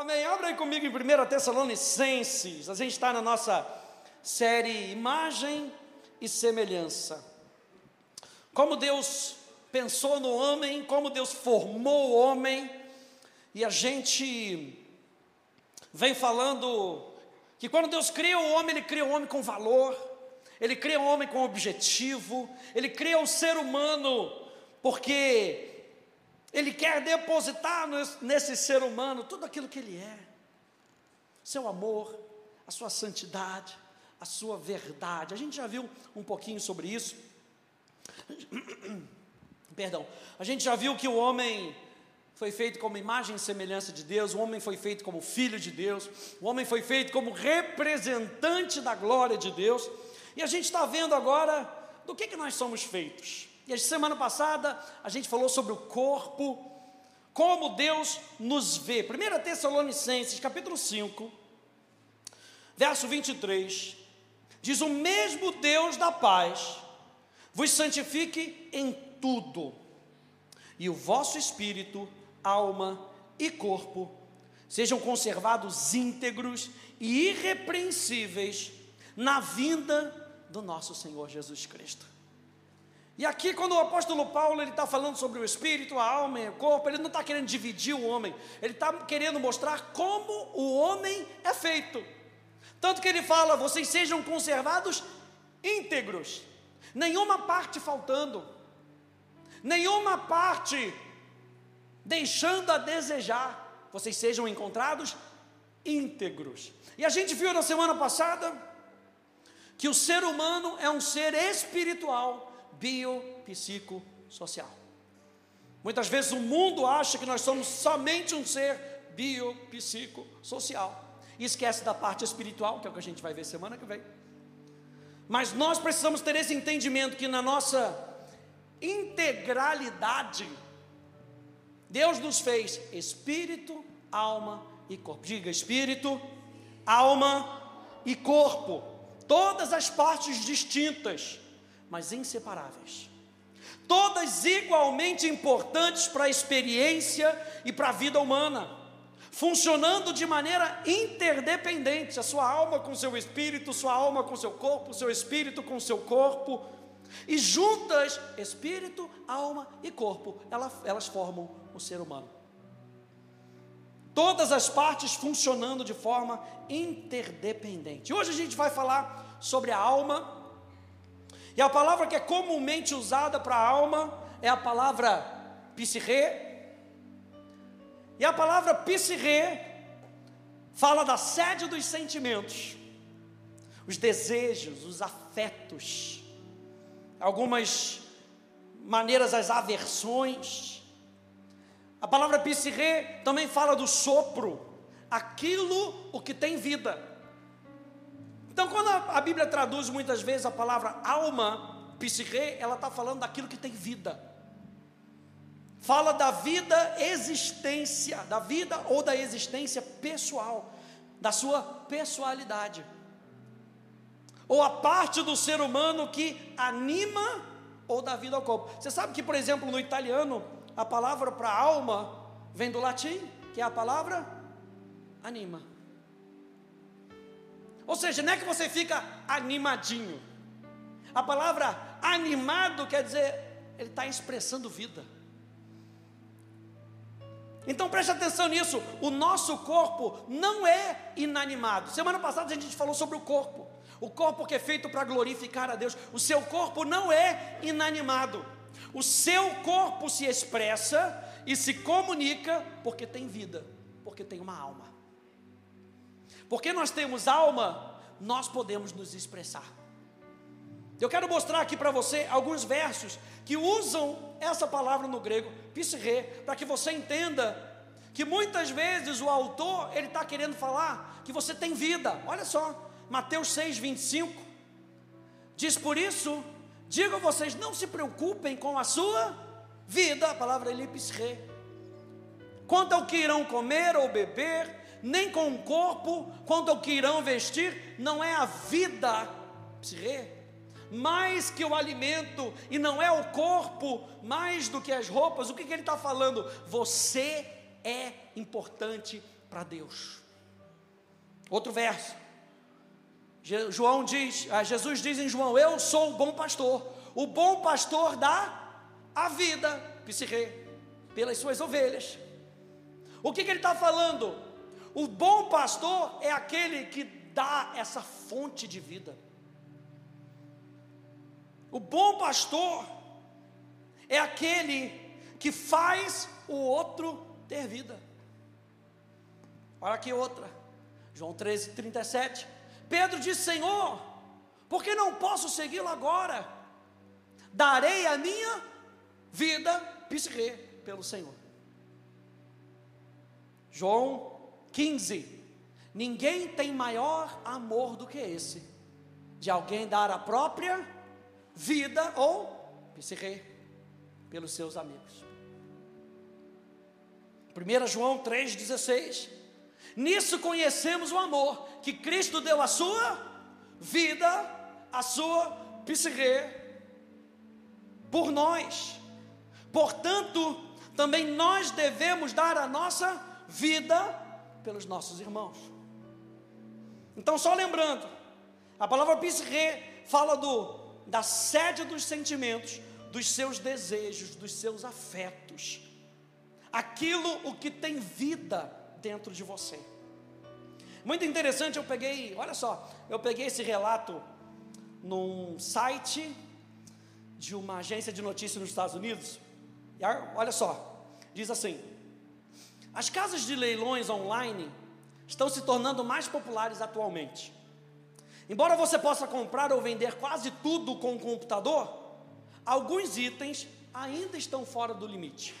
Amém. Abra aí comigo em 1 Tessalonicenses. A gente está na nossa série Imagem e Semelhança. Como Deus pensou no homem, como Deus formou o homem, e a gente vem falando que quando Deus cria o homem, Ele cria o homem com valor, Ele cria o homem com objetivo, Ele cria o ser humano porque ele quer depositar nesse ser humano tudo aquilo que ele é: seu amor, a sua santidade, a sua verdade. A gente já viu um pouquinho sobre isso. Perdão. A gente já viu que o homem foi feito como imagem e semelhança de Deus, o homem foi feito como filho de Deus, o homem foi feito como representante da glória de Deus. E a gente está vendo agora do que, que nós somos feitos. E a semana passada a gente falou sobre o corpo, como Deus nos vê. 1 Tessalonicenses, capítulo 5, verso 23, diz: O mesmo Deus da paz vos santifique em tudo, e o vosso espírito, alma e corpo sejam conservados íntegros e irrepreensíveis na vinda do nosso Senhor Jesus Cristo. E aqui, quando o apóstolo Paulo ele está falando sobre o espírito, a alma e o corpo, ele não está querendo dividir o homem, ele está querendo mostrar como o homem é feito. Tanto que ele fala: vocês sejam conservados íntegros, nenhuma parte faltando, nenhuma parte deixando a desejar, vocês sejam encontrados íntegros. E a gente viu na semana passada que o ser humano é um ser espiritual biopsicossocial. Muitas vezes o mundo acha que nós somos somente um ser biopsicossocial e esquece da parte espiritual, que é o que a gente vai ver semana que vem. Mas nós precisamos ter esse entendimento que na nossa integralidade, Deus nos fez espírito, alma e corpo. Diga espírito, alma e corpo. Todas as partes distintas mas inseparáveis. Todas igualmente importantes para a experiência e para a vida humana, funcionando de maneira interdependente, a sua alma com seu espírito, sua alma com seu corpo, seu espírito com seu corpo, e juntas, espírito, alma e corpo, elas, formam o ser humano. Todas as partes funcionando de forma interdependente. Hoje a gente vai falar sobre a alma e a palavra que é comumente usada para a alma é a palavra psirre. E a palavra psirre fala da sede dos sentimentos, os desejos, os afetos, algumas maneiras as aversões. A palavra psirre também fala do sopro, aquilo o que tem vida. Então, quando a, Bíblia traduz muitas vezes a palavra alma, psique, ela está falando daquilo que tem vida. Fala da vida existência, da vida ou da existência pessoal, da sua pessoalidade. Ou a parte do ser humano que anima ou dá vida ao corpo. Você sabe que, por exemplo, no italiano, a palavra para alma vem do latim, que é a palavra anima. Ou seja, não é que você fica animadinho. A palavra animado quer dizer, ele está expressando vida. Então preste atenção nisso. O nosso corpo não é inanimado. Semana passada a gente falou sobre o corpo. O corpo que é feito para glorificar a Deus. O seu corpo não é inanimado. O seu corpo se expressa e se comunica porque tem vida, porque tem uma alma. Porque nós temos alma, nós podemos nos expressar. Eu quero mostrar aqui para você alguns versos que usam essa palavra no grego, psirre, para que você entenda que muitas vezes o autor ele está querendo falar que você tem vida. Olha só, Mateus 6, 25 diz por isso, digo a vocês, não se preocupem com a sua vida, a palavra é psirre. Quanto ao que irão comer ou beber, nem com o corpo, quanto ao que irão vestir, não é a vida, mais que o alimento, e não é o corpo mais do que as roupas, o que, que ele está falando? Você é importante para Deus. Outro verso. João diz, ah, Jesus diz em João: Eu sou o bom pastor. O bom pastor dá a vida, psirre, pelas suas ovelhas. O que, que ele está falando? O bom pastor é aquele que dá essa fonte de vida. O bom pastor é aquele que faz o outro ter vida. Olha aqui outra. João 13, 37. Pedro disse: Senhor, por que não posso segui-lo agora? Darei a minha vida, psirre, pelo Senhor. João 15. Ninguém tem maior amor do que esse, de alguém dar a própria vida ou psirre, pelos seus amigos. 1 João 3,16. Nisso conhecemos o amor, que Cristo deu a sua vida, a sua psirre, por nós. Portanto, também nós devemos dar a nossa vida pelos nossos irmãos. Então, só lembrando, a palavra psirre fala do, da sede dos sentimentos, dos seus desejos, dos seus afetos, aquilo o que tem vida dentro de você. Muito interessante, eu peguei, olha só, eu peguei esse relato num site de uma agência de notícias nos Estados Unidos. E olha só, diz assim: as casas de leilões online estão se tornando mais populares atualmente. Embora você possa comprar ou vender quase tudo com o computador, alguns itens ainda estão fora do limite.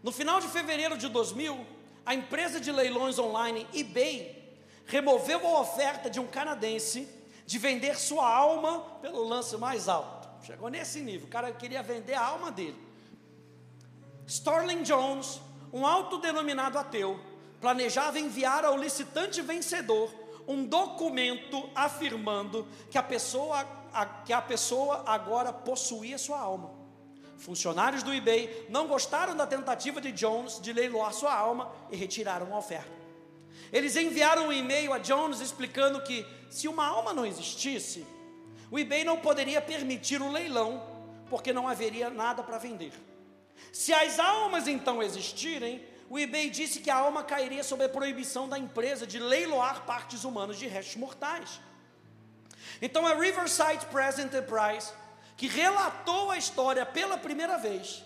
No final de fevereiro de 2000, a empresa de leilões online eBay removeu a oferta de um canadense de vender sua alma pelo lance mais alto. Chegou nesse nível, o cara queria vender a alma dele. Sterling Jones um autodenominado ateu planejava enviar ao licitante vencedor um documento afirmando que a pessoa, a, que a pessoa agora possuía sua alma. Funcionários do eBay não gostaram da tentativa de Jones de leiloar sua alma e retiraram a oferta. Eles enviaram um e-mail a Jones explicando que, se uma alma não existisse, o eBay não poderia permitir o leilão, porque não haveria nada para vender. Se as almas então existirem, o eBay disse que a alma cairia sob a proibição da empresa de leiloar partes humanas de restos mortais. Então a Riverside Press Enterprise, que relatou a história pela primeira vez,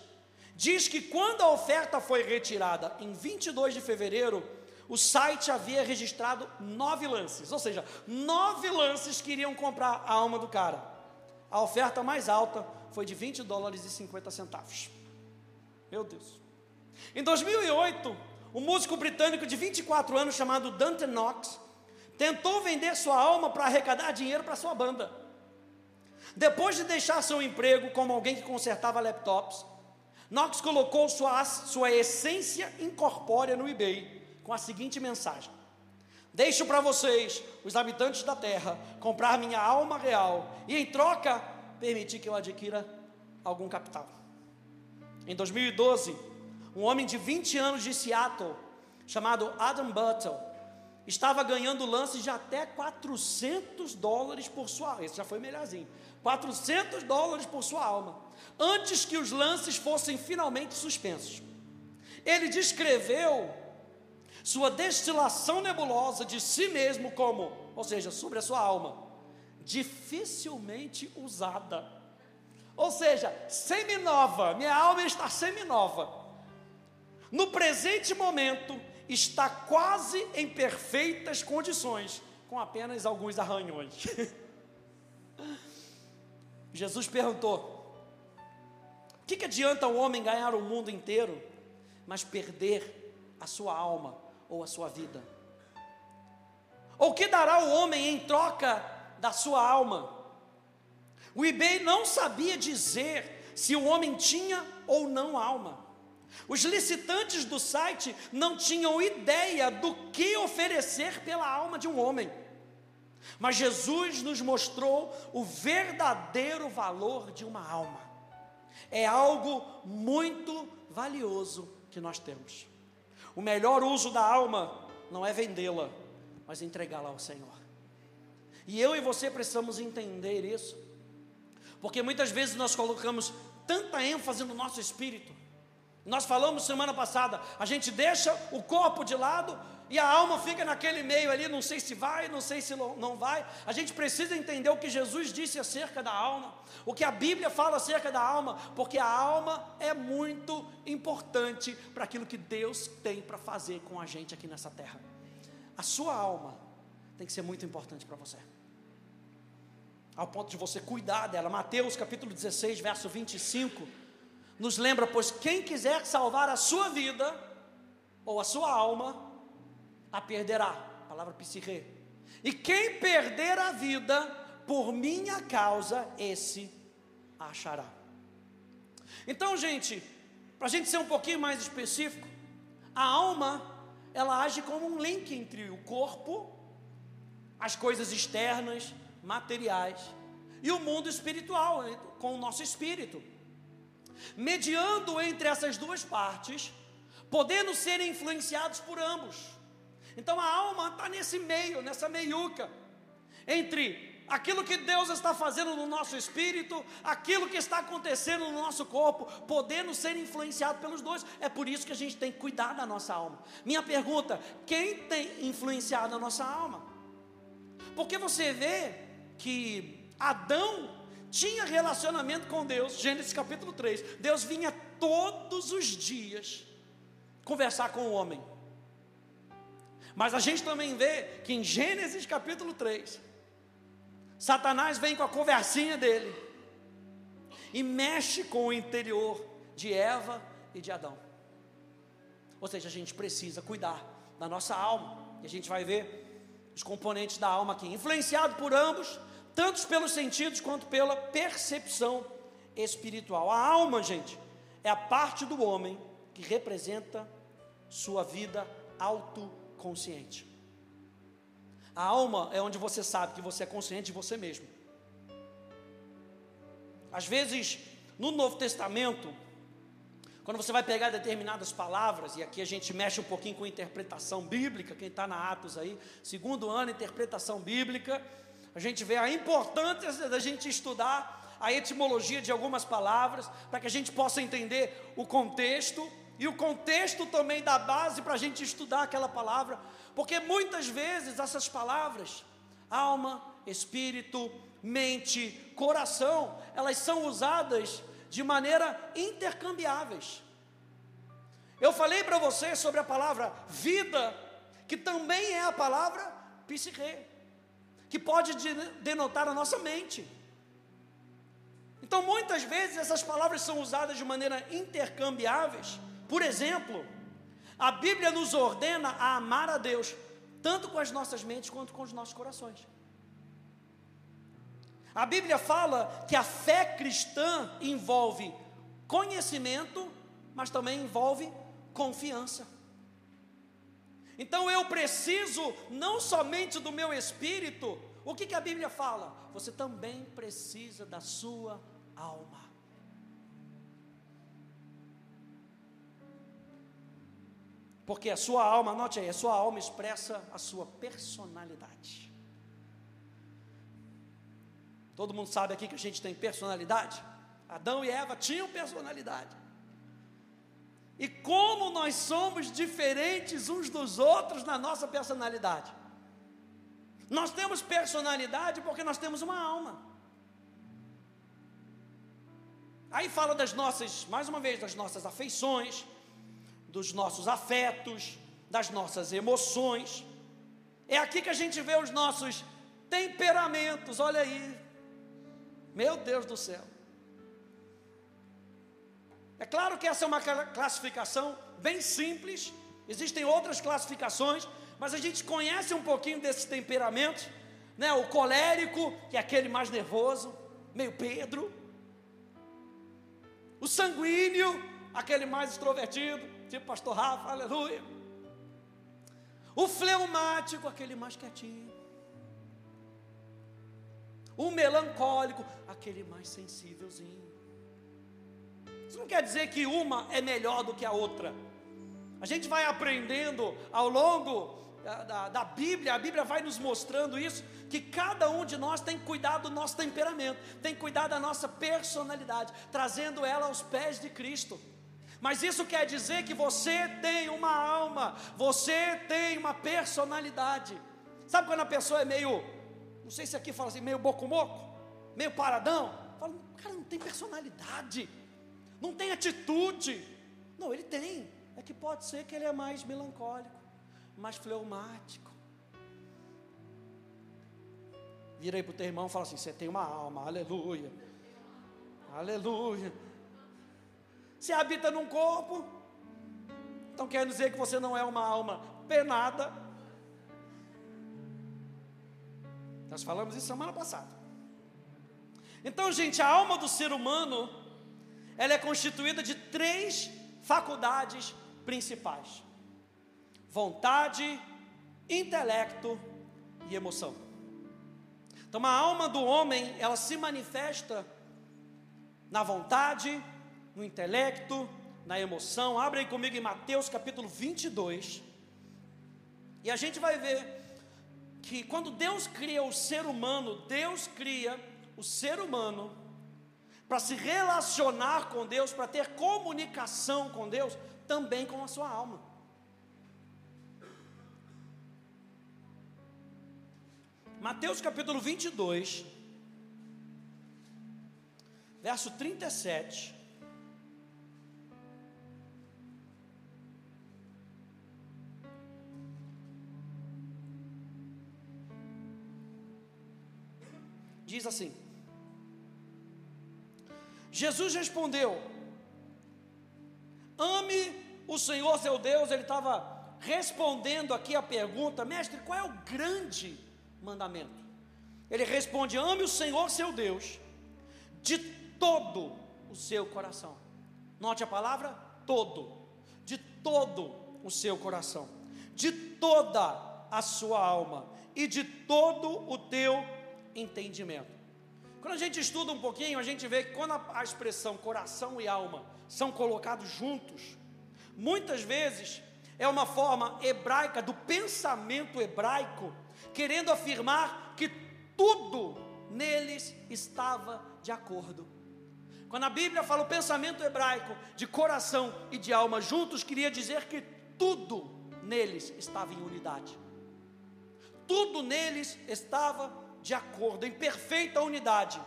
diz que quando a oferta foi retirada em 22 de fevereiro, o site havia registrado nove lances, ou seja, nove lances queriam comprar a alma do cara. A oferta mais alta foi de 20 dólares e 50 centavos. Meu Deus. Em 2008, um músico britânico de 24 anos chamado Dante Knox tentou vender sua alma para arrecadar dinheiro para sua banda. Depois de deixar seu emprego como alguém que consertava laptops, Knox colocou sua, sua essência incorpórea no eBay com a seguinte mensagem: Deixo para vocês, os habitantes da terra, comprar minha alma real e, em troca, permitir que eu adquira algum capital. Em 2012, um homem de 20 anos de Seattle, chamado Adam Buttle, estava ganhando lances de até 400 dólares por sua esse já foi melhorzinho, 400 dólares por sua alma, antes que os lances fossem finalmente suspensos. Ele descreveu sua destilação nebulosa de si mesmo como, ou seja, sobre a sua alma, dificilmente usada ou seja, semi-nova, minha alma está semi-nova. No presente momento, está quase em perfeitas condições, com apenas alguns arranhões. Jesus perguntou: o que, que adianta o homem ganhar o mundo inteiro, mas perder a sua alma ou a sua vida? Ou que dará o homem em troca da sua alma? O eBay não sabia dizer se o homem tinha ou não alma. Os licitantes do site não tinham ideia do que oferecer pela alma de um homem. Mas Jesus nos mostrou o verdadeiro valor de uma alma. É algo muito valioso que nós temos. O melhor uso da alma não é vendê-la, mas entregá-la ao Senhor. E eu e você precisamos entender isso, porque muitas vezes nós colocamos tanta ênfase no nosso espírito. Nós falamos semana passada, a gente deixa o corpo de lado e a alma fica naquele meio ali, não sei se vai, não sei se não vai. A gente precisa entender o que Jesus disse acerca da alma, o que a Bíblia fala acerca da alma, porque a alma é muito importante para aquilo que Deus tem para fazer com a gente aqui nessa terra. A sua alma tem que ser muito importante para você. Ao ponto de você cuidar dela. Mateus capítulo 16, verso 25, nos lembra: pois quem quiser salvar a sua vida ou a sua alma, a perderá. Palavra psique. E quem perder a vida por minha causa, esse a achará. Então, gente, para a gente ser um pouquinho mais específico, a alma, ela age como um link entre o corpo, as coisas externas, materiais, e o mundo espiritual, com o nosso espírito. Mediando entre essas duas partes, podendo ser influenciados por ambos. Então a alma está nesse meio, nessa meiuca, entre aquilo que Deus está fazendo no nosso espírito, aquilo que está acontecendo no nosso corpo, podendo ser influenciado pelos dois. É por isso que a gente tem que cuidar da nossa alma. Minha pergunta: quem tem influenciado a nossa alma? Porque você vê que Adão tinha relacionamento com Deus, Gênesis capítulo 3. Deus vinha todos os dias conversar com o homem. Mas a gente também vê que em Gênesis capítulo 3, Satanás vem com a conversinha dele e mexe com o interior de Eva e de Adão. Ou seja, a gente precisa cuidar da nossa alma. E a gente vai ver os componentes da alma aqui, influenciado por ambos, tanto pelos sentidos quanto pela percepção espiritual. A alma, gente, é a parte do homem que representa sua vida auto consciente. A alma é onde você sabe que você é consciente de você mesmo. Às vezes, no Novo Testamento, quando você vai pegar determinadas palavras, e aqui a gente mexe um pouquinho com interpretação bíblica, quem está na Atos aí, segundo ano, interpretação bíblica, a gente vê a importância da gente estudar a etimologia de algumas palavras, para que a gente possa entender o contexto e o contexto também dá base para a gente estudar aquela palavra, porque muitas vezes essas palavras, alma, espírito, mente, coração, elas são usadas de maneira intercambiáveis. Eu falei para você sobre a palavra vida, que também é a palavra psique, que pode denotar a nossa mente. Então, muitas vezes essas palavras são usadas de maneira intercambiáveis por exemplo, a Bíblia nos ordena a amar a Deus, tanto com as nossas mentes quanto com os nossos corações. A Bíblia fala que a fé cristã envolve conhecimento, mas também envolve confiança. Então eu preciso não somente do meu espírito, o que, que a Bíblia fala? Você também precisa da sua alma. Porque a sua alma, anote aí, a sua alma expressa a sua personalidade. Todo mundo sabe aqui que a gente tem personalidade? Adão e Eva tinham personalidade. E como nós somos diferentes uns dos outros na nossa personalidade. Nós temos personalidade porque nós temos uma alma. Aí fala das nossas, mais uma vez, das nossas afeições, dos nossos afetos, das nossas emoções. É aqui que a gente vê os nossos temperamentos, olha aí. Meu Deus do céu. É claro que essa é uma classificação bem simples, existem outras classificações, mas a gente conhece um pouquinho desses temperamentos, né? O colérico, que é aquele mais nervoso, meio Pedro. O sanguíneo, aquele mais extrovertido tipo pastor Rafa, aleluia. O fleumático, aquele mais quietinho. O melancólico, aquele mais sensívelzinho. Isso não quer dizer que uma é melhor do que a outra. A gente vai aprendendo ao longo da, da, da, Bíblia, a Bíblia vai nos mostrando isso, que cada um de nós tem cuidado do nosso temperamento, tem cuidado da nossa personalidade, trazendo ela aos pés de Cristo. Mas isso quer dizer que você tem uma alma, você tem uma personalidade. Sabe quando a pessoa é meio, não sei se aqui fala assim, meio boco-moco, meio paradão? Fala, cara, não tem personalidade, não tem atitude. Não, ele tem. É que pode ser que ele é mais melancólico, mais fleumático. Vira aí para o teu irmão e fala assim: você tem uma alma, aleluia. Aleluia. Você habita num corpo, então quer dizer que você não é uma alma penada. Nós falamos isso semana passada. Então, gente, a alma do ser humano, ela é constituída de três faculdades principais: vontade, intelecto e emoção. Então, a alma do homem, ela se manifesta na vontade, no intelecto, na emoção. Abre aí comigo em Mateus capítulo 22. E a gente vai ver que quando Deus cria o ser humano, Deus cria o ser humano para se relacionar com Deus, para ter comunicação com Deus, também com a sua alma. Mateus capítulo 22, verso 37. Diz assim: Jesus respondeu: Ame o Senhor seu Deus. Ele estava respondendo aqui a pergunta, mestre, qual é o grande mandamento? Ele responde: Ame o Senhor seu Deus de todo o seu coração. Note a palavra todo, de todo o seu coração, de toda a sua alma e de todo o teu entendimento. Quando a gente estuda um pouquinho, a gente vê que quando a, expressão coração e alma são colocados juntos, muitas vezes é uma forma hebraica do pensamento hebraico, querendo afirmar que tudo neles estava de acordo. Quando a Bíblia fala o pensamento hebraico de coração e de alma juntos, queria dizer que tudo neles estava em unidade. Tudo neles estava de acordo, em perfeita unidade.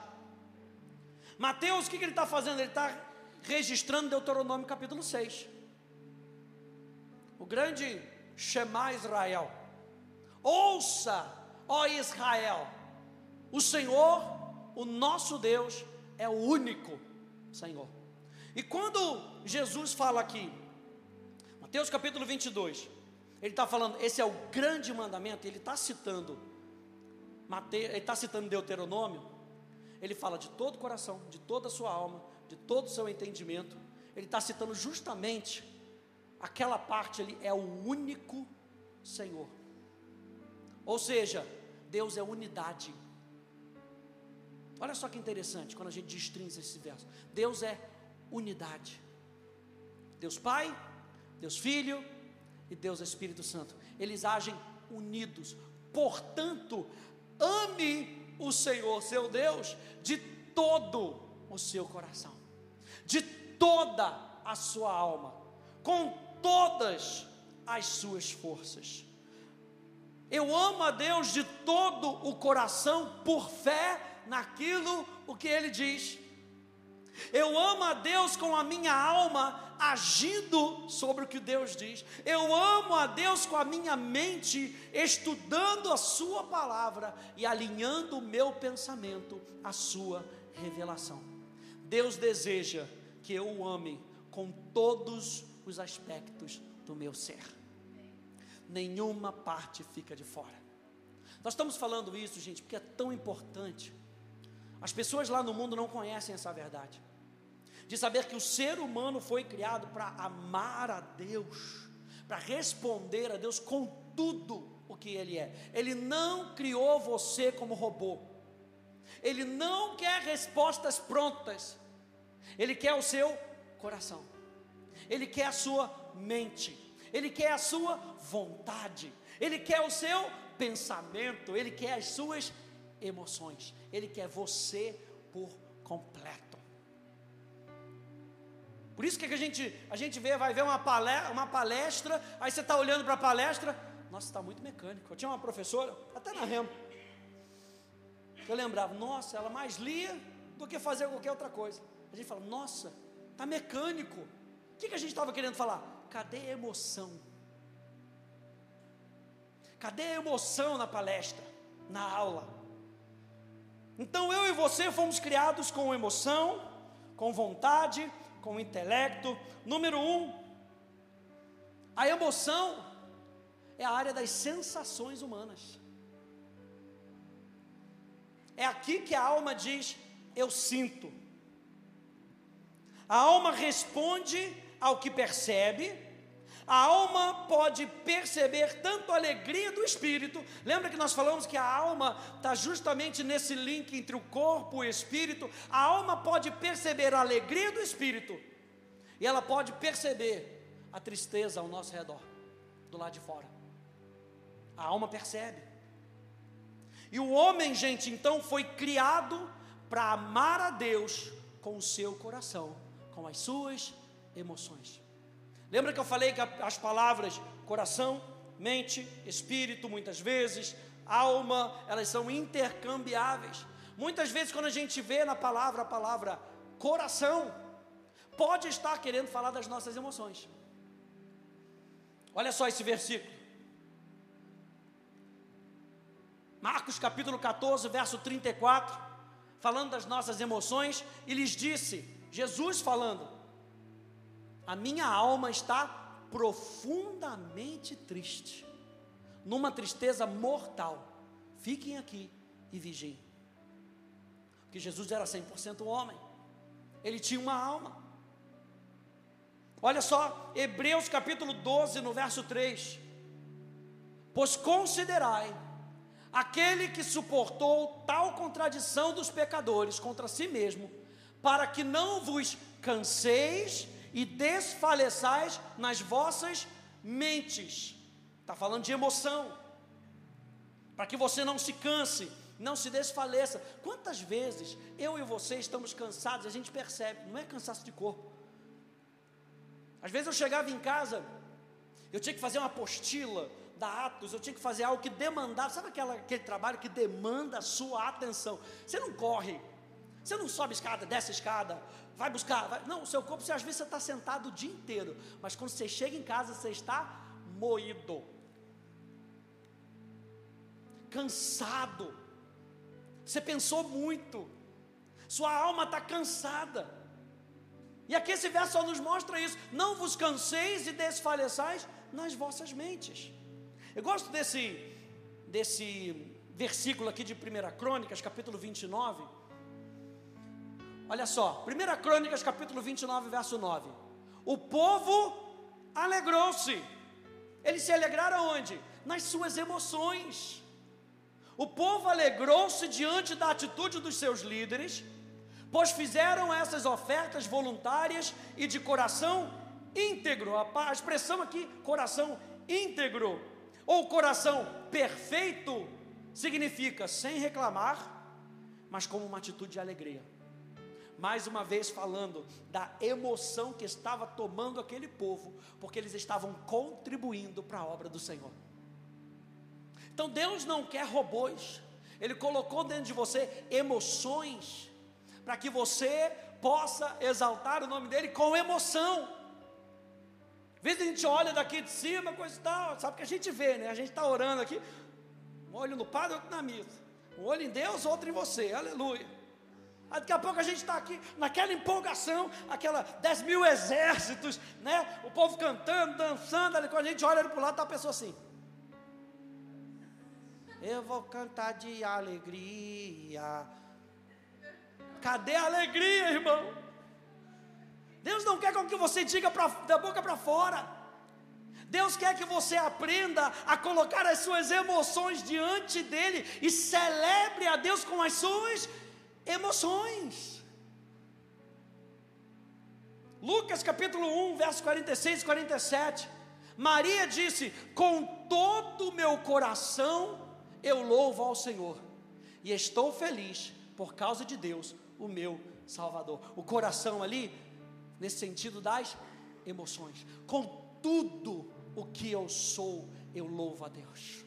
Mateus, o que, ele está fazendo? Ele está registrando Deuteronômio capítulo 6. O grande Shema Israel. Ouça, ó Israel, o Senhor, o nosso Deus, é o único Senhor. E quando Jesus fala aqui, Mateus capítulo 22, ele está falando, esse é o grande mandamento, ele está citando Mateus, ele está citando Deuteronômio, ele fala de todo o coração, de toda a sua alma, de todo o seu entendimento. Ele está citando justamente aquela parte ali, é o único Senhor. Ou seja, Deus é unidade. Olha só que interessante quando a gente destrinça esse verso. Deus é unidade. Deus Pai, Deus Filho e Deus Espírito Santo. Eles agem unidos. Portanto, Ame o Senhor, seu Deus, de todo o seu coração, de toda a sua alma, com todas as suas forças. Eu amo a Deus de todo o coração por fé naquilo o que ele diz. Eu amo a Deus com a minha alma, agindo sobre o que Deus diz. Eu amo a Deus com a minha mente, estudando a Sua palavra e alinhando o meu pensamento à Sua revelação. Deus deseja que eu o ame com todos os aspectos do meu ser. Nenhuma parte fica de fora. Nós estamos falando isso, gente, porque é tão importante. As pessoas lá no mundo não conhecem essa verdade. De saber que o ser humano foi criado para amar a Deus, para responder a Deus com tudo o que Ele é. Ele não criou você como robô, Ele não quer respostas prontas, Ele quer o seu coração, Ele quer a sua mente, Ele quer a sua vontade, Ele quer o seu pensamento, Ele quer as suas emoções, Ele quer você por completo. Por isso que a gente, a gente vê, vai ver uma palestra, uma palestra aí você está olhando para a palestra, nossa, está muito mecânico. Eu tinha uma professora, até na Remo, eu lembrava, nossa, ela mais lia do que fazer qualquer outra coisa. A gente fala, nossa, está mecânico. O que, que a gente estava querendo falar? Cadê a emoção? Cadê a emoção na palestra, na aula? Então eu e você fomos criados com emoção, com vontade, com intelecto. Número um, a emoção é a área das sensações humanas. É aqui que a alma diz: Eu sinto. A alma responde ao que percebe. A alma pode perceber tanto a alegria do espírito. Lembra que nós falamos que a alma está justamente nesse link entre o corpo e o espírito? A alma pode perceber a alegria do espírito. E ela pode perceber a tristeza ao nosso redor, do lado de fora. A alma percebe. E o homem, gente, então foi criado para amar a Deus com o seu coração, com as suas emoções. Lembra que eu falei que as palavras coração, mente, espírito, muitas vezes, alma, elas são intercambiáveis. Muitas vezes, quando a gente vê na palavra a palavra coração, pode estar querendo falar das nossas emoções. Olha só esse versículo. Marcos capítulo 14, verso 34, falando das nossas emoções, e lhes disse, Jesus falando: A minha alma está profundamente triste, numa tristeza mortal. Fiquem aqui e vigiem. Porque Jesus era 100% homem, ele tinha uma alma. Olha só, Hebreus capítulo 12, no verso 3: Pois considerai aquele que suportou tal contradição dos pecadores contra si mesmo, para que não vos canseis e desfaleçais nas vossas mentes. Está falando de emoção. Para que você não se canse, não se desfaleça. Quantas vezes eu e você estamos cansados, a gente percebe, não é cansaço de corpo. Às vezes eu chegava em casa, eu tinha que fazer uma apostila, da Atos, eu tinha que fazer algo que demandava, sabe aquela, aquele trabalho que demanda a sua atenção? Você não corre, você não sobe escada, desce escada, vai buscar, vai, não, o seu corpo, você, às vezes você está sentado o dia inteiro, mas quando você chega em casa, você está moído, cansado, você pensou muito, sua alma está cansada, e aqui esse verso só nos mostra isso: não vos canseis e desfaleçais nas vossas mentes. Eu gosto desse, desse versículo aqui de 1 Crônicas, capítulo 29. Olha só, 1 Crônicas, capítulo 29, verso 9. O povo alegrou-se. Eles se alegraram onde? Nas suas emoções. O povo alegrou-se diante da atitude dos seus líderes, pois fizeram essas ofertas voluntárias e de coração íntegro. A expressão aqui, coração íntegro ou coração perfeito significa sem reclamar, mas como uma atitude de alegria. Mais uma vez falando da emoção que estava tomando aquele povo, porque eles estavam contribuindo para a obra do Senhor. Então Deus não quer robôs, Ele colocou dentro de você emoções, para que você possa exaltar o nome dEle com emoção vezes a gente olha daqui de cima, coisa e tal, sabe que a gente vê, né? A gente está orando aqui, um olho no padre, outro na missa. Um olho em Deus, outro em você, aleluia. Aí daqui a pouco a gente está aqui naquela empolgação, aquela 10 mil exércitos, né? O povo cantando, dançando, ali, quando a gente olha para o lado, está a pessoa assim. Eu vou cantar de alegria. Cadê a alegria, irmão? Deus não quer que você diga pra, da boca para fora. Deus quer que você aprenda a colocar as suas emoções diante dele e celebre a Deus com as suas emoções. Lucas capítulo 1, verso 46 e 47. Maria disse: Com todo o meu coração eu louvo ao Senhor, e estou feliz por causa de Deus, o meu Salvador. O coração ali, nesse sentido das emoções. Com tudo o que eu sou, eu louvo a Deus.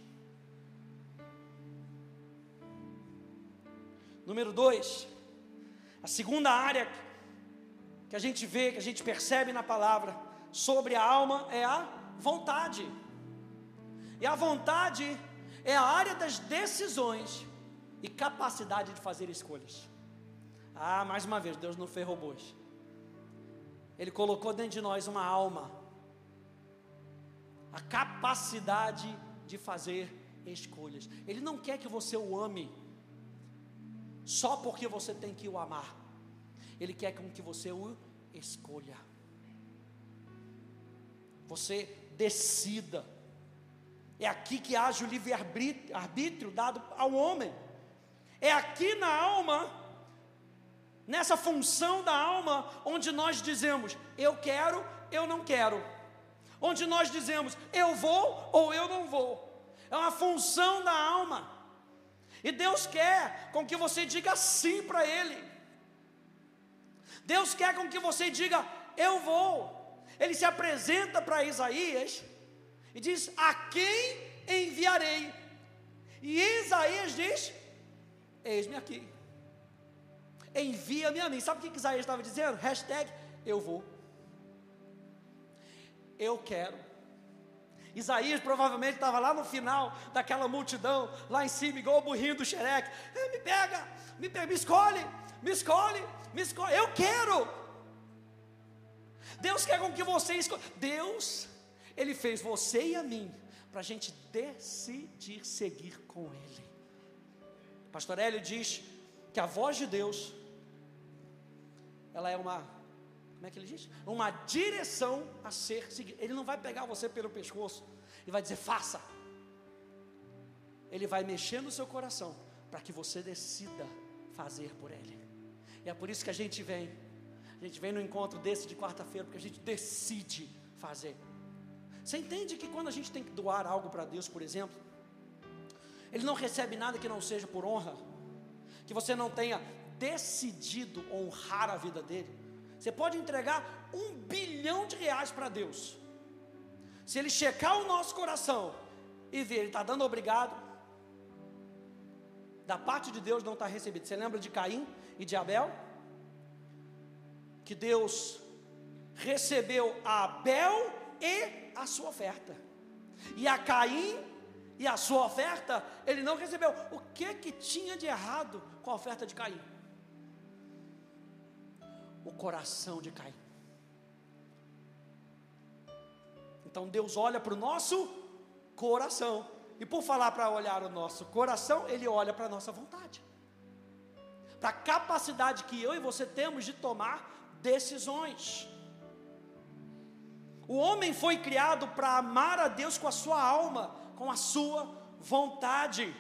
Número dois, a segunda área que a gente vê, que a gente percebe na palavra sobre a alma é a vontade. E a vontade é a área das decisões e capacidade de fazer escolhas. Ah, mais uma vez, Deus não fez robôs. Ele colocou dentro de nós uma alma, a capacidade de fazer escolhas. Ele não quer que você o ame só porque você tem que o amar. Ele quer com que você o escolha. Você decida. É aqui que age o livre-arbítrio dado ao homem. É aqui na alma, nessa função da alma, onde nós dizemos: eu quero, eu não quero. Onde nós dizemos: eu vou ou eu não vou. É uma função da alma. E Deus quer com que você diga sim para Ele. Deus quer com que você diga: Eu vou. Ele se apresenta para Isaías e diz: A quem enviarei? E Isaías diz: Eis-me aqui. Envia-me a mim. Sabe o que Isaías estava dizendo? Hashtag eu vou. Eu quero. Isaías provavelmente estava lá no final daquela multidão, lá em cima, igual o burrinho do xereque. Me pega, me pega, me escolhe, me escolhe, me escolhe. Eu quero. Deus quer com que você escolha. Deus, Ele fez você e a mim para a gente decidir seguir com Ele. Pastor Hélio diz que a voz de Deus, ela é uma como é que ele diz? Uma direção a ser seguida. Ele não vai pegar você pelo pescoço e vai dizer, faça. Ele vai mexer no seu coração para que você decida fazer por ele. E é por isso que a gente vem. A gente vem no encontro desse de quarta-feira, porque a gente decide fazer. Você entende que quando a gente tem que doar algo para Deus, por exemplo, Ele não recebe nada que não seja por honra, que você não tenha decidido honrar a vida dele. Você pode entregar um bilhão de reais para Deus. Se Ele checar o nosso coração e ver, Ele está dando obrigado, da parte de Deus não está recebido. Você lembra de Caim e de Abel? Que Deus recebeu a Abel e a sua oferta. E a Caim e a sua oferta, ele não recebeu. O que que tinha de errado com a oferta de Caim? O coração de Caim. Então Deus olha para o nosso coração. E por falar para olhar o nosso coração, Ele olha para a nossa vontade. Para a capacidade que eu e você temos de tomar decisões. O homem foi criado para amar a Deus com a sua alma, com a sua vontade.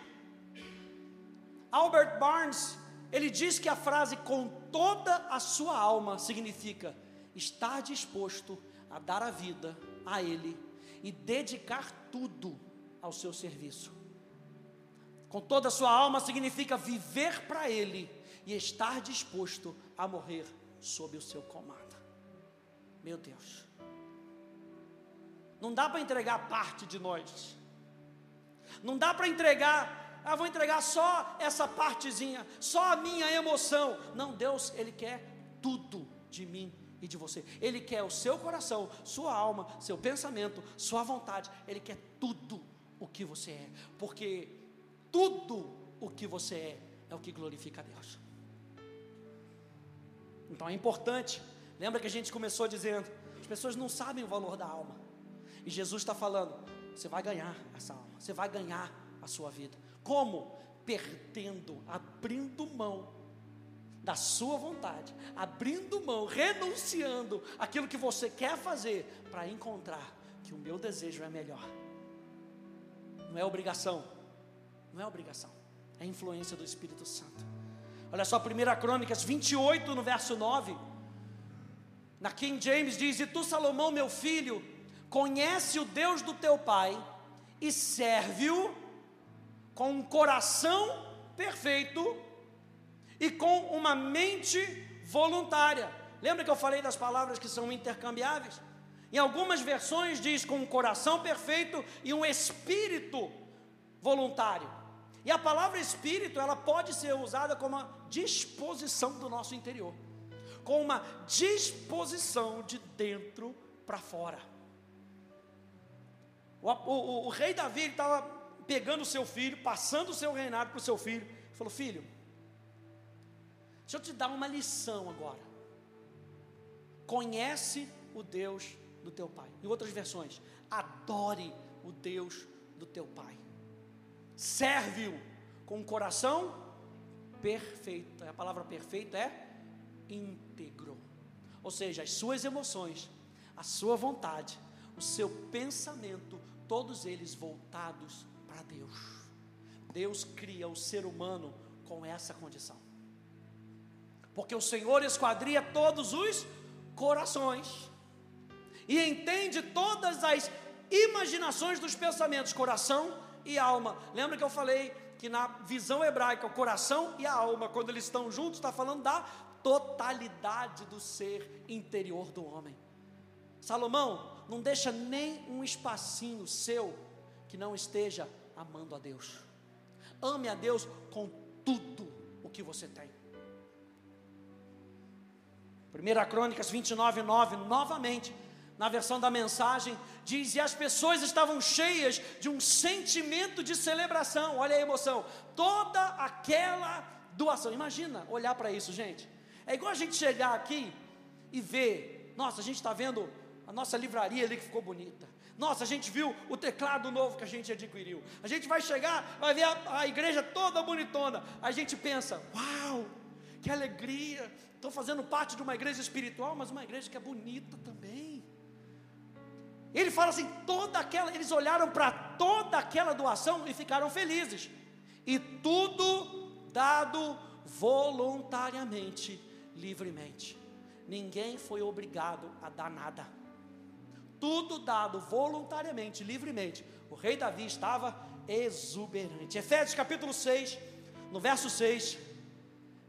Albert Barnes, ele diz que a frase com toda a sua alma significa estar disposto a dar a vida a Ele e dedicar tudo ao seu serviço. Com toda a sua alma significa viver para Ele e estar disposto a morrer sob o seu comando. Meu Deus. Não dá para entregar parte de nós. Não dá para entregar ah, vou entregar só essa partezinha, só a minha emoção. Não, Deus, Ele quer tudo de mim e de você. Ele quer o seu coração, sua alma, seu pensamento, sua vontade. Ele quer tudo o que você é, porque tudo o que você é é o que glorifica a Deus. Então é importante. Lembra que a gente começou dizendo: as pessoas não sabem o valor da alma. E Jesus está falando: você vai ganhar essa alma, você vai ganhar a sua vida. Como? Perdendo, abrindo mão da sua vontade, abrindo mão, renunciando aquilo que você quer fazer para encontrar que o meu desejo é melhor. Não é obrigação, não é obrigação, é influência do Espírito Santo. Olha só, 1 Crônicas 28, no verso 9. Na King James diz: E tu, Salomão, meu filho, conhece o Deus do teu pai e serve-o com um coração perfeito e com uma mente voluntária. Lembra que eu falei das palavras que são intercambiáveis? Em algumas versões diz com um coração perfeito e um espírito voluntário. E a palavra espírito, ela pode ser usada como uma disposição do nosso interior, com uma disposição de dentro para fora. O, o, o, rei Davi estava pegando o seu filho, passando o seu reinado para o seu filho, falou: Filho, deixa eu te dar uma lição agora. Conhece o Deus do teu pai. Em outras versões, adore o Deus do teu pai. Serve-o com um coração perfeito. A palavra perfeito é íntegro. Ou seja, as suas emoções, a sua vontade, o seu pensamento, todos eles voltados para Deus. Deus cria o ser humano com essa condição. Porque o Senhor esquadria todos os corações e entende todas as imaginações dos pensamentos, coração e alma. Lembra que eu falei que na visão hebraica, o coração e a alma, quando eles estão juntos, está falando da totalidade do ser interior do homem. Salomão, não deixa nem um espacinho seu que não esteja amando a Deus. Ame a Deus com tudo o que você tem. 1 Crônicas 29, 9, novamente, na versão da mensagem, diz: E as pessoas estavam cheias de um sentimento de celebração. Olha a emoção, toda aquela doação. Imagina olhar para isso, gente. É igual a gente chegar aqui e ver, nossa, a gente está vendo a nossa livraria ali que ficou bonita. Nossa, a gente viu o teclado novo que a gente adquiriu. A gente vai chegar, vai ver a, a igreja toda bonitona. A gente pensa, uau, que alegria. Estou fazendo parte de uma igreja espiritual, mas uma igreja que é bonita também. Ele fala assim: toda aquela, eles olharam para toda aquela doação e ficaram felizes. E tudo dado voluntariamente, livremente. Ninguém foi obrigado a dar nada. Tudo dado voluntariamente, livremente. O rei Davi estava exuberante. Efésios capítulo 6, no verso 6,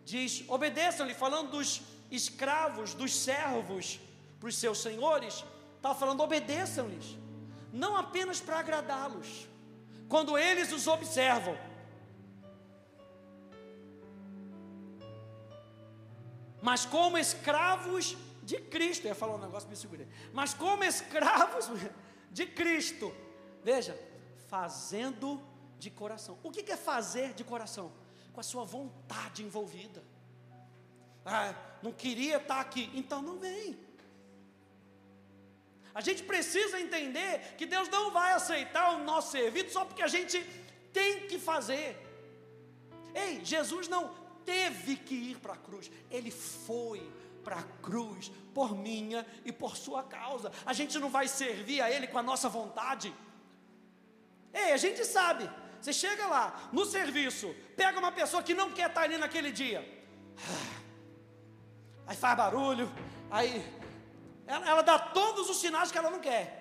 diz: obedeçam-lhe, falando dos escravos, dos servos para os seus senhores Estava falando, obedeçam-lhes, não apenas para agradá-los, quando eles os observam. Mas como escravos de Cristo, eu ia falar um negócio, me segurei. Mas como escravos de Cristo, veja, fazendo de coração. O que é fazer de coração? Com a sua vontade envolvida. Ah, não queria estar aqui, então não vem. A gente precisa entender que Deus não vai aceitar o nosso serviço só porque a gente tem que fazer. Ei, Jesus não teve que ir para a cruz, ele foi para a cruz por minha e por sua causa. A gente não vai servir a ele com a nossa vontade. Ei, a gente sabe. Você chega lá no serviço, pega uma pessoa que não quer estar ali naquele dia. Aí faz barulho, aí ela, ela dá todos os sinais que ela não quer.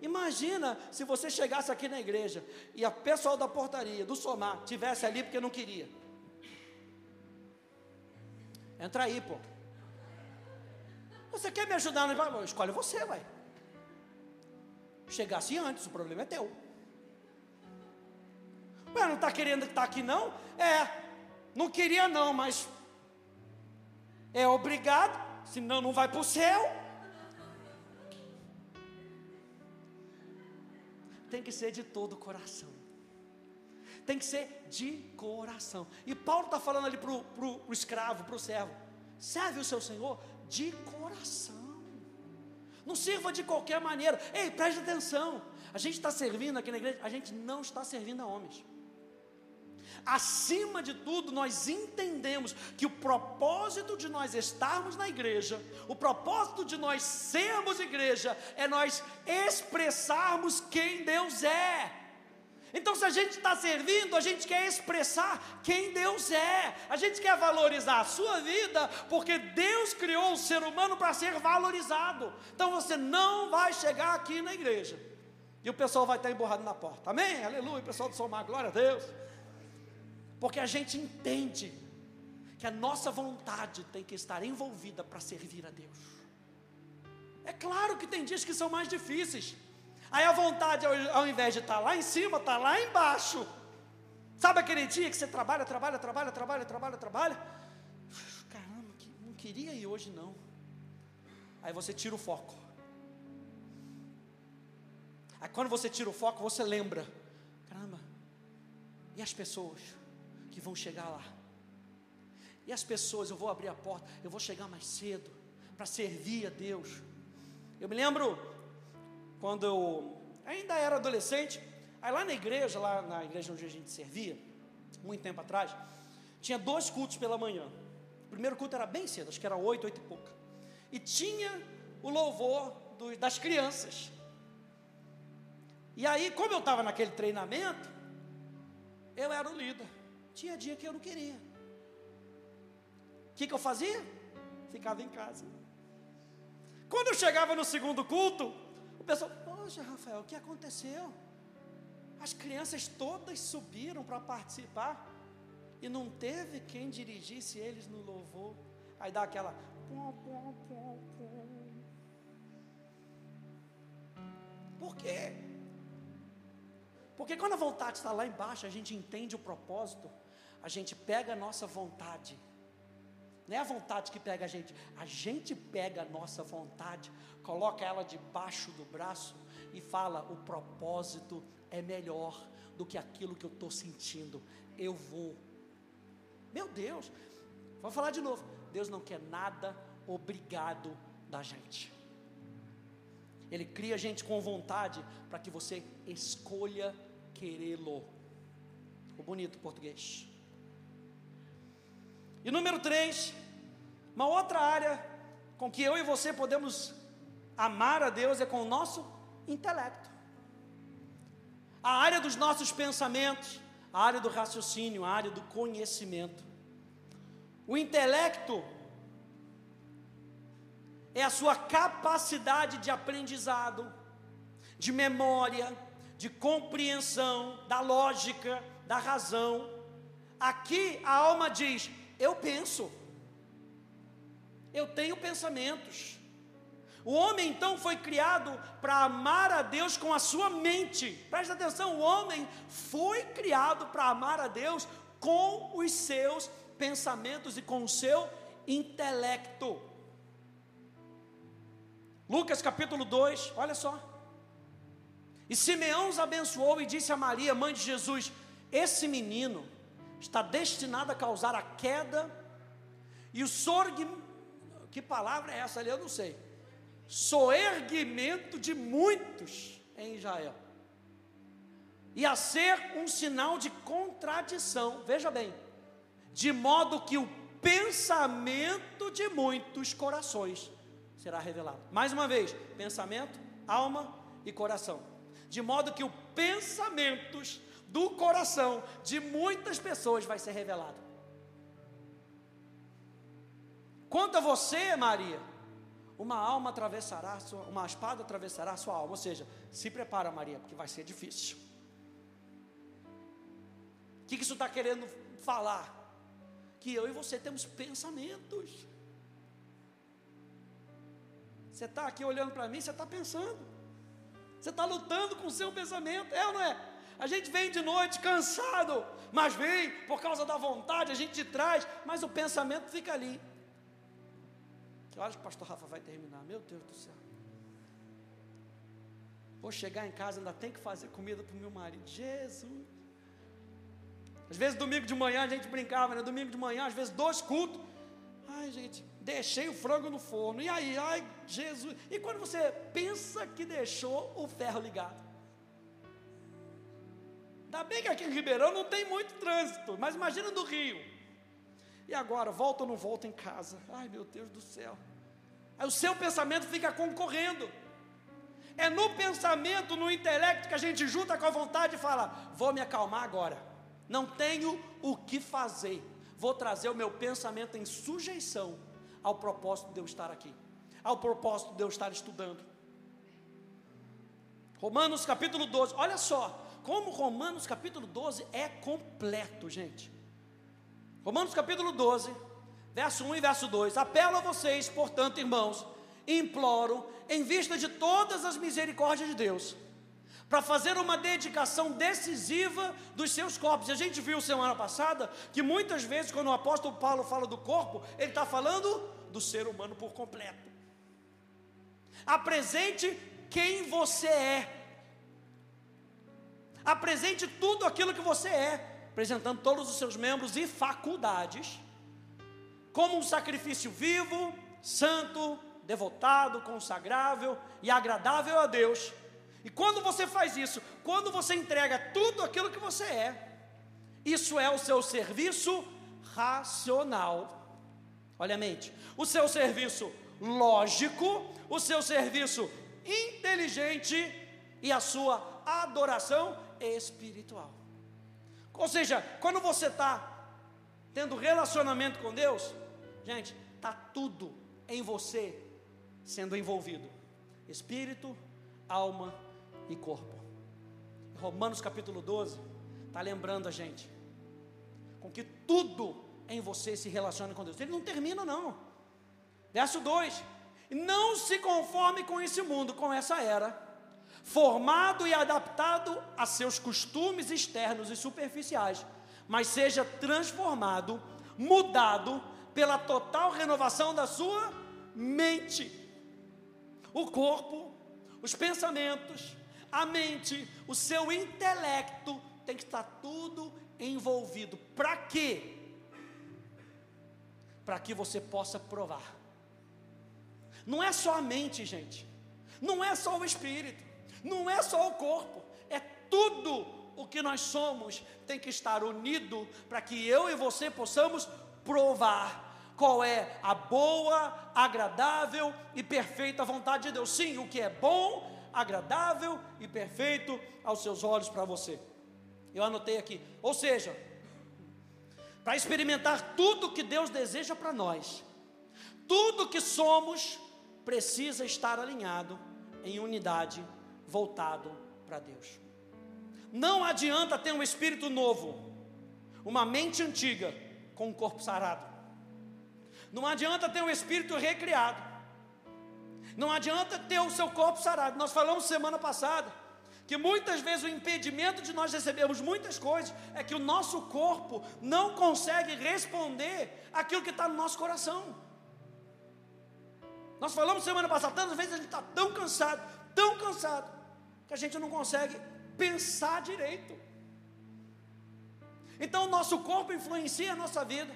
Imagina se você chegasse aqui na igreja e a pessoal da portaria, do Somar, tivesse ali porque não queria. Entra aí, pô. Você quer me ajudar? Escolhe você, vai. Chegasse antes, o problema é teu. Ué, não está querendo estar aqui não? É, não queria não, mas é obrigado, senão não vai para o céu. tem que ser de todo o coração. Tem que ser de coração. E Paulo está falando ali para o escravo, para o servo: serve o seu Senhor de coração. Não sirva de qualquer maneira. Ei, preste atenção. A gente está servindo aqui na igreja, a gente não está servindo a homens. Acima de tudo, nós entendemos que o propósito de nós estarmos na igreja, o propósito de nós sermos igreja, é nós expressarmos quem Deus é. Então, se a gente está servindo, a gente quer expressar quem Deus é, a gente quer valorizar a sua vida, porque Deus criou o ser humano para ser valorizado. Então, você não vai chegar aqui na igreja e o pessoal vai estar emborrado na porta, amém? Aleluia, pessoal do Somar, glória a Deus, porque a gente entende que a nossa vontade tem que estar envolvida para servir a Deus. É claro que tem dias que são mais difíceis. Aí a vontade, ao, invés de estar lá em cima, está lá embaixo. Sabe aquele dia que você trabalha, trabalha, trabalha, trabalha, trabalha, trabalha? Caramba, não queria ir hoje não. Aí você tira o foco. Aí quando você tira o foco, você lembra: caramba, e as pessoas que vão chegar lá? E as pessoas, eu vou abrir a porta, eu vou chegar mais cedo para servir a Deus. Eu me lembro quando eu ainda era adolescente, aí lá na igreja, lá na igreja onde a gente servia, muito tempo atrás, tinha dois cultos pela manhã. O primeiro culto era bem cedo, acho que era oito, oito e pouca. E tinha o louvor do, das crianças. E aí, como eu estava naquele treinamento, eu era o líder. Tinha dia que eu não queria. O que, que eu fazia? Ficava em casa. Quando eu chegava no segundo culto, pessoal, poxa, Rafael, o que aconteceu? As crianças todas subiram para participar e não teve quem dirigisse eles no louvor. Aí dá aquela. Por quê? Porque quando a vontade está lá embaixo, a gente entende o propósito, a gente pega a nossa vontade. Não é a vontade que pega a gente, a gente pega a nossa vontade, coloca ela debaixo do braço e fala: o propósito é melhor do que aquilo que eu estou sentindo. Eu vou. Meu Deus, vou falar de novo. Deus não quer nada obrigado da gente. Ele cria a gente com vontade para que você escolha querê-lo. O bonito português. E número três, uma outra área com que eu e você podemos amar a Deus é com o nosso intelecto. A área dos nossos pensamentos, a área do raciocínio, a área do conhecimento. O intelecto é a sua capacidade de aprendizado, de memória, de compreensão, da lógica, da razão. Aqui a alma diz: eu penso, eu tenho pensamentos. O homem então foi criado para amar a Deus com a sua mente. Presta atenção, o homem foi criado para amar a Deus com os seus pensamentos e com o seu intelecto. Lucas capítulo 2, olha só. E Simeão os abençoou e disse a Maria, mãe de Jesus: Esse menino está destinado a causar a queda e o sorgue. Que palavra é essa ali? Eu não sei soerguimento de muitos em Israel, e a ser um sinal de contradição, veja bem, de modo que o pensamento de muitos corações será revelado. Mais uma vez, pensamento, alma e coração. De modo que o pensamentos do coração de muitas pessoas vai ser revelado. Quanto a você, Maria, uma alma atravessará, sua, uma espada atravessará a sua alma. Ou seja, se prepara, Maria, porque vai ser difícil. O que, que isso está querendo falar? Que eu e você temos pensamentos. Você está aqui olhando para mim, você está pensando. Você está lutando com o seu pensamento, é ou não é? A gente vem de noite cansado, mas vem por causa da vontade, a gente traz, mas o pensamento fica ali. Que horas que o pastor Rafa vai terminar? Meu Deus do céu. Vou chegar em casa, ainda tem que fazer comida para o meu marido. Jesus. Às vezes domingo de manhã a gente brincava, né? Domingo de manhã, às vezes dois cultos. Ai, gente, deixei o frango no forno. E aí, ai, Jesus. E quando você pensa que deixou o ferro ligado? Ainda bem que aqui em Ribeirão não tem muito trânsito, mas imagina no Rio. E agora, volta ou não volta em casa? Ai, meu Deus do céu. Aí o seu pensamento fica concorrendo. É no pensamento, no intelecto que a gente junta com a vontade e fala: vou me acalmar agora. Não tenho o que fazer. Vou trazer o meu pensamento em sujeição ao propósito de eu estar aqui, ao propósito de eu estar estudando. Romanos capítulo 12, olha só, como Romanos capítulo 12 é completo, gente. Romanos capítulo 12, verso 1 e verso 2: Apelo a vocês, portanto, irmãos, imploro, em vista de todas as misericórdias de Deus, para fazer uma dedicação decisiva dos seus corpos. E a gente viu semana passada que muitas vezes, quando o apóstolo Paulo fala do corpo, ele está falando do ser humano por completo. Apresente quem você é. Apresente tudo aquilo que você é, apresentando todos os seus membros e faculdades, como um sacrifício vivo, santo, devotado, consagrável e agradável a Deus. E quando você faz isso, quando você entrega tudo aquilo que você é, isso é o seu serviço racional. Olha a mente. O seu serviço lógico, o seu serviço inteligente e a sua adoração espiritual. Ou seja, quando você está tendo relacionamento com Deus, gente, está tudo em você sendo envolvido: espírito, alma e corpo. Romanos capítulo 12 está lembrando a gente com que tudo em você se relaciona com Deus. Ele não termina, não. Verso 2: Não se conforme com esse mundo, com essa era formado e adaptado a seus costumes externos e superficiais, mas seja transformado, mudado pela total renovação da sua mente. O corpo, os pensamentos, a mente, o seu intelecto tem que estar tudo envolvido. Para quê? Para que você possa provar. Não é só a mente, gente. Não é só o espírito. Não é só o corpo, é tudo o que nós somos tem que estar unido para que eu e você possamos provar qual é a boa, agradável e perfeita vontade de Deus. Sim, o que é bom, agradável e perfeito aos seus olhos para você. Eu anotei aqui. Ou seja, para experimentar tudo que Deus deseja para nós, tudo que somos precisa estar alinhado em unidade voltado para Deus. Não adianta ter um espírito novo, uma mente antiga com um corpo sarado. Não adianta ter um espírito recriado. Não adianta ter o seu corpo sarado. Nós falamos semana passada que muitas vezes o impedimento de nós recebermos muitas coisas é que o nosso corpo não consegue responder aquilo que está no nosso coração. Nós falamos semana passada, tantas vezes a gente está tão cansado, tão cansado, que a gente não consegue pensar direito. Então, o nosso corpo influencia a nossa vida.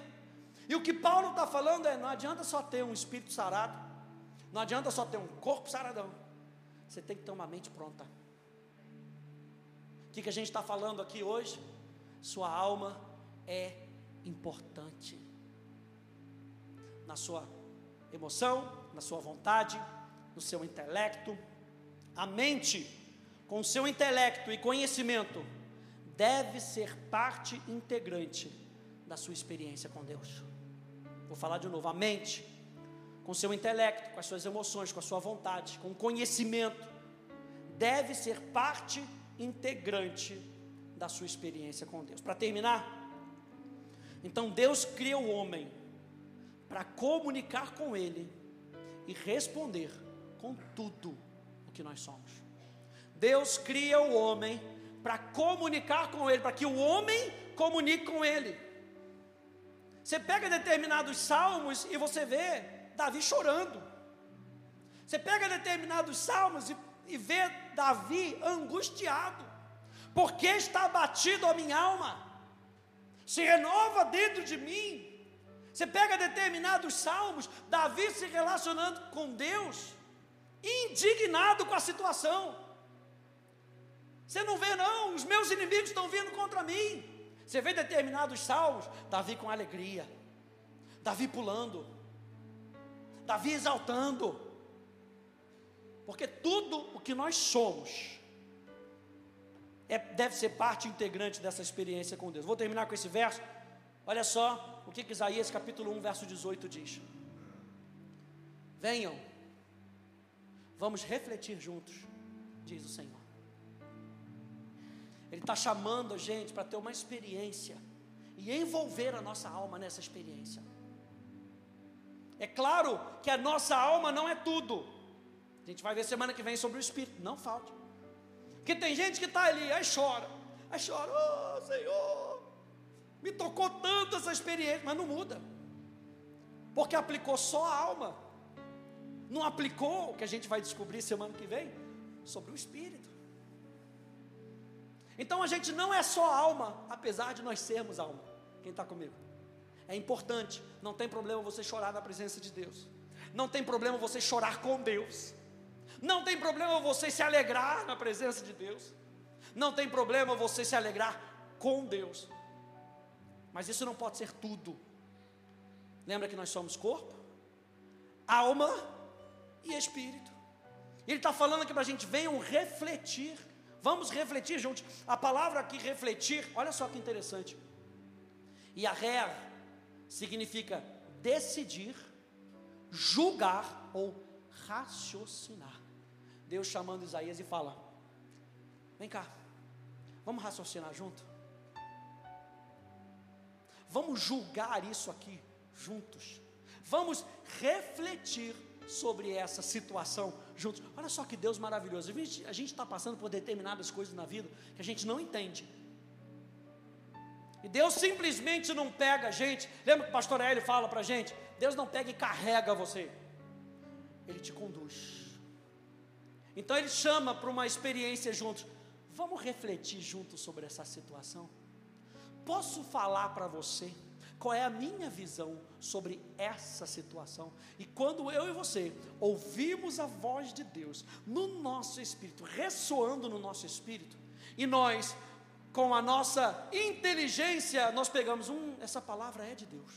E o que Paulo está falando é: não adianta só ter um espírito sarado, não adianta só ter um corpo saradão, você tem que ter uma mente pronta. O que, que a gente está falando aqui hoje? Sua alma é importante na sua emoção, na sua vontade, no seu intelecto. A mente com seu intelecto e conhecimento, deve ser parte integrante da sua experiência com Deus. Vou falar de novo, a mente, com seu intelecto, com as suas emoções, com a sua vontade, com conhecimento, deve ser parte integrante da sua experiência com Deus. Para terminar, então Deus cria o homem para comunicar com ele e responder com tudo o que nós somos. Deus cria o homem para comunicar com ele, para que o homem comunique com ele. Você pega determinados salmos e você vê Davi chorando. Você pega determinados salmos e, e vê Davi angustiado. Porque está abatido a minha alma? Se renova dentro de mim. Você pega determinados salmos, Davi se relacionando com Deus, indignado com a situação. Você não vê, não, os meus inimigos estão vindo contra mim. Você vê determinados salmos, Davi com alegria, Davi pulando, Davi exaltando. Porque tudo o que nós somos é, deve ser parte integrante dessa experiência com Deus. Vou terminar com esse verso. Olha só o que, que Isaías capítulo 1, verso 18 diz. Venham, vamos refletir juntos, diz o Senhor. Ele está chamando a gente para ter uma experiência e envolver a nossa alma nessa experiência. É claro que a nossa alma não é tudo. A gente vai ver semana que vem sobre o espírito, não falte. Porque tem gente que está ali, aí chora, aí chora, oh Senhor, me tocou tanto essa experiência, mas não muda, porque aplicou só a alma, não aplicou o que a gente vai descobrir semana que vem sobre o espírito. Então a gente não é só alma, apesar de nós sermos alma. Quem está comigo? É importante, não tem problema você chorar na presença de Deus, não tem problema você chorar com Deus, não tem problema você se alegrar na presença de Deus, não tem problema você se alegrar com Deus, mas isso não pode ser tudo. Lembra que nós somos corpo, alma e espírito. Ele está falando aqui para a gente: venham refletir, vamos refletir juntos. A palavra aqui, refletir, olha só que interessante. E a ré significa decidir, julgar ou raciocinar. Deus chamando Isaías e fala: Vem cá, vamos raciocinar junto? Vamos julgar isso aqui juntos. Vamos refletir sobre essa situação juntos. Olha só que Deus maravilhoso. A gente está passando por determinadas coisas na vida que a gente não entende. E Deus simplesmente não pega a gente. Lembra que o pastor Hélio fala para a gente? Deus não pega e carrega você. Ele te conduz. Então ele chama para uma experiência juntos. Vamos refletir juntos sobre essa situação. Posso falar para você qual é a minha visão sobre essa situação? E quando eu e você ouvimos a voz de Deus no nosso espírito, ressoando no nosso espírito, e nós com a nossa inteligência, nós pegamos, um, essa palavra é de Deus.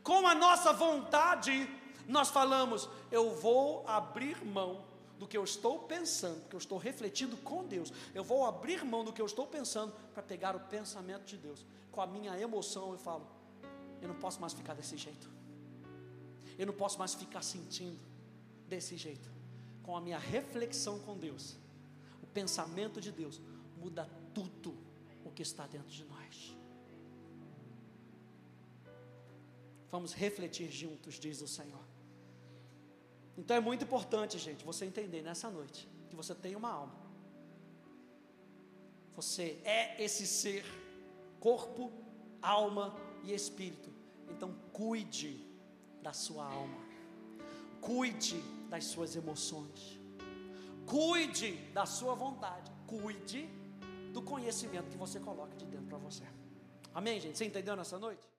Com a nossa vontade, nós falamos, eu vou abrir mão do que eu estou pensando, que eu estou refletindo com Deus. Eu vou abrir mão do que eu estou pensando para pegar o pensamento de Deus. Com a minha emoção eu falo, eu não posso mais ficar desse jeito. Eu não posso mais ficar sentindo desse jeito. Com a minha reflexão com Deus, o pensamento de Deus, muda tudo o que está dentro de nós. Vamos refletir juntos, diz o Senhor. Então é muito importante, gente, você entender nessa noite que você tem uma alma. Você é esse ser, corpo, alma e espírito. Então cuide da sua alma. Cuide das suas emoções. Cuide da sua vontade. Cuide do conhecimento que você coloca de dentro para você. Amém, gente? Você entendeu nessa noite?